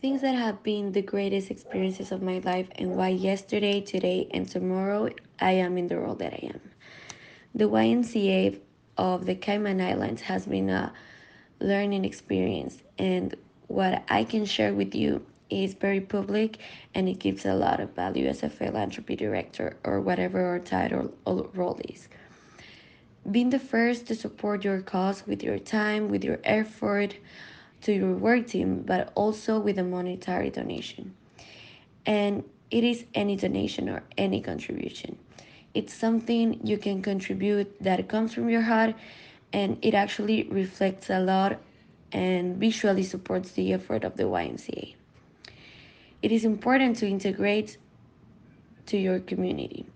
Things that have been the greatest experiences of my life and why yesterday, today, and tomorrow I am in the role that I am. The YMCA of the Cayman Islands has been a learning experience, and what I can share with you is very public and it gives a lot of value as a philanthropy director or whatever our title or role is. Being the first to support your cause with your time, with your effort, to your work team, but also with a monetary donation. And it is any donation or any contribution. It's something you can contribute that comes from your heart and it actually reflects a lot and visually supports the effort of the YMCA. It is important to integrate to your community.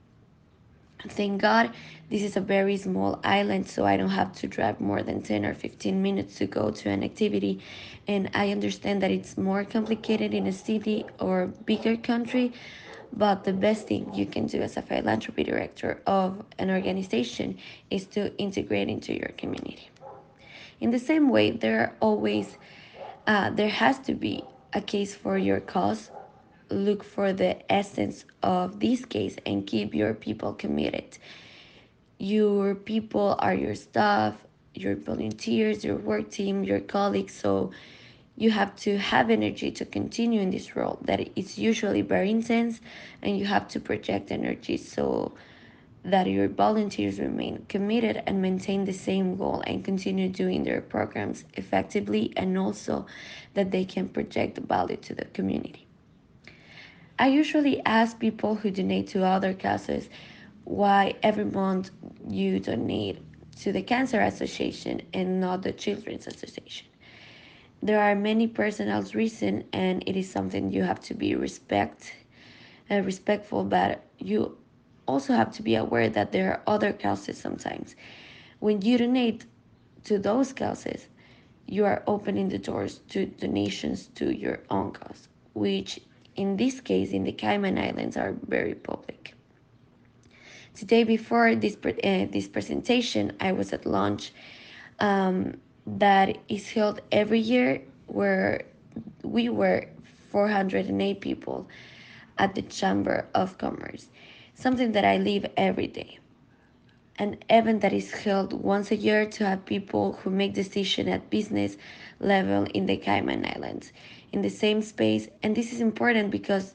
Thank God this is a very small island, so I don't have to drive more than 10 or 15 minutes to go to an activity. And I understand that it's more complicated in a city or bigger country, but the best thing you can do as a philanthropy director of an organization is to integrate into your community. In the same way, there are always, uh, there has to be a case for your cause. Look for the essence of this case and keep your people committed. Your people are your staff, your volunteers, your work team, your colleagues. So you have to have energy to continue in this role that is usually very intense and you have to project energy so that your volunteers remain committed and maintain the same goal and continue doing their programs effectively and also that they can project value to the community. I usually ask people who donate to other causes why every month you donate to the Cancer Association and not the Children's Association. There are many personal reasons, and it is something you have to be respect, uh, respectful, but you also have to be aware that there are other causes sometimes. When you donate to those causes, you are opening the doors to donations to your own cause, which in this case in the Cayman Islands are very public. Today before this uh, this presentation, I was at lunch um, that is held every year where we were 408 people at the Chamber of Commerce, something that I live every day. An event that is held once a year to have people who make decisions at business level in the Cayman Islands in the same space. And this is important because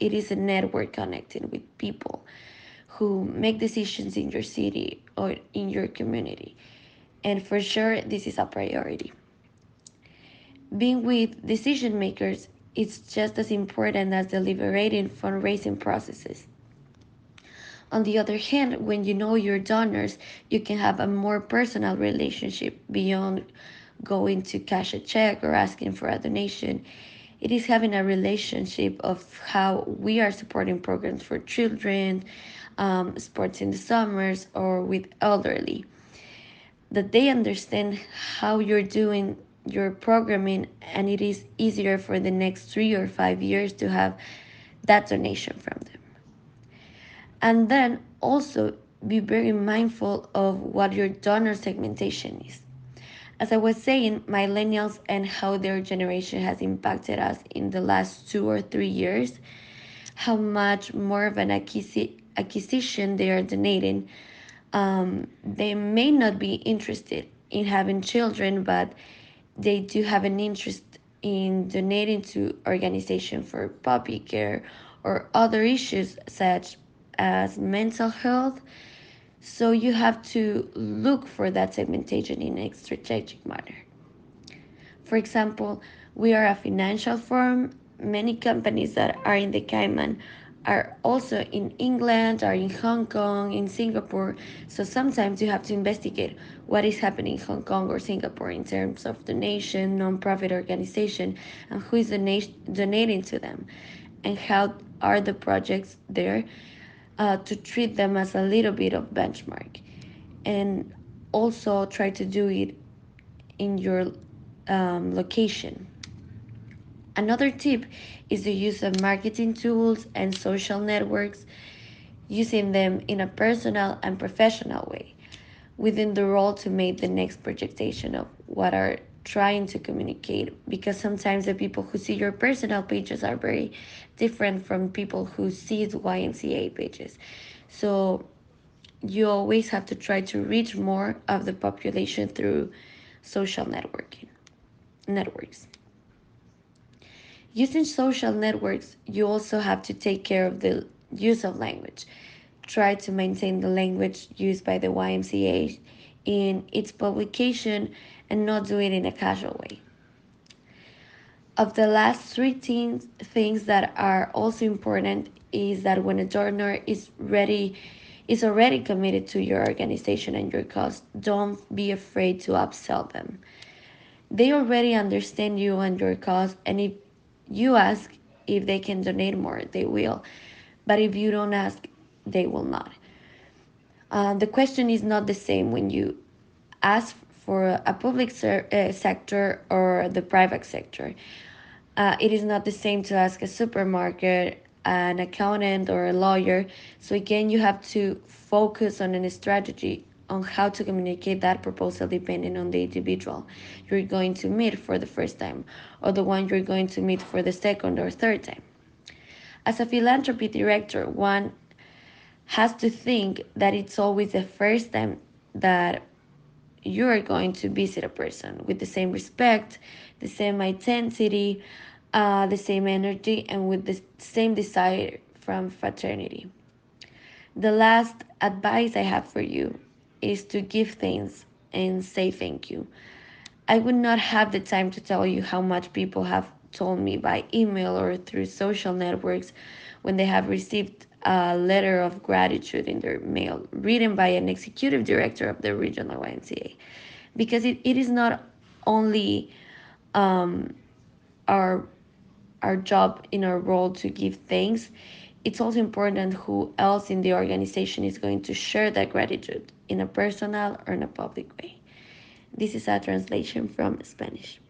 it is a network connecting with people who make decisions in your city or in your community. And for sure, this is a priority. Being with decision makers is just as important as deliberating fundraising processes. On the other hand, when you know your donors, you can have a more personal relationship beyond going to cash a check or asking for a donation. It is having a relationship of how we are supporting programs for children, um, sports in the summers, or with elderly. That they understand how you're doing your programming, and it is easier for the next three or five years to have that donation from them. And then also be very mindful of what your donor segmentation is. As I was saying, millennials and how their generation has impacted us in the last two or three years, how much more of an acquisi- acquisition they are donating. Um, they may not be interested in having children, but they do have an interest in donating to organization for puppy care or other issues such as mental health. So you have to look for that segmentation in a strategic manner. For example, we are a financial firm. Many companies that are in the Cayman are also in England, are in Hong Kong, in Singapore. So sometimes you have to investigate what is happening in Hong Kong or Singapore in terms of donation, non-profit organization, and who is donating to them, and how are the projects there uh, to treat them as a little bit of benchmark and also try to do it in your um, location. Another tip is the use of marketing tools and social networks, using them in a personal and professional way within the role to make the next projection of what are trying to communicate because sometimes the people who see your personal pages are very different from people who see the YMCA pages. So you always have to try to reach more of the population through social networking networks. Using social networks, you also have to take care of the use of language. Try to maintain the language used by the YMCA in its publication and not do it in a casual way. Of the last three things, things that are also important is that when a donor is ready is already committed to your organization and your cause, don't be afraid to upsell them. They already understand you and your cause, and if you ask if they can donate more, they will. But if you don't ask, they will not. Uh, the question is not the same when you ask for a public ser- uh, sector or the private sector. Uh, it is not the same to ask a supermarket an accountant or a lawyer. So again, you have to focus on a strategy on how to communicate that proposal depending on the individual you're going to meet for the first time or the one you're going to meet for the second or third time. As a philanthropy director, one has to think that it's always the first time that you are going to visit a person with the same respect, the same intensity, uh, the same energy and with the same desire from fraternity. The last advice I have for you is to give thanks and say thank you. I would not have the time to tell you how much people have told me by email or through social networks when they have received a letter of gratitude in their mail written by an executive director of the regional YMCA. Because it, it is not only um, our our job in our role to give thanks, it's also important who else in the organization is going to share that gratitude in a personal or in a public way. This is a translation from Spanish.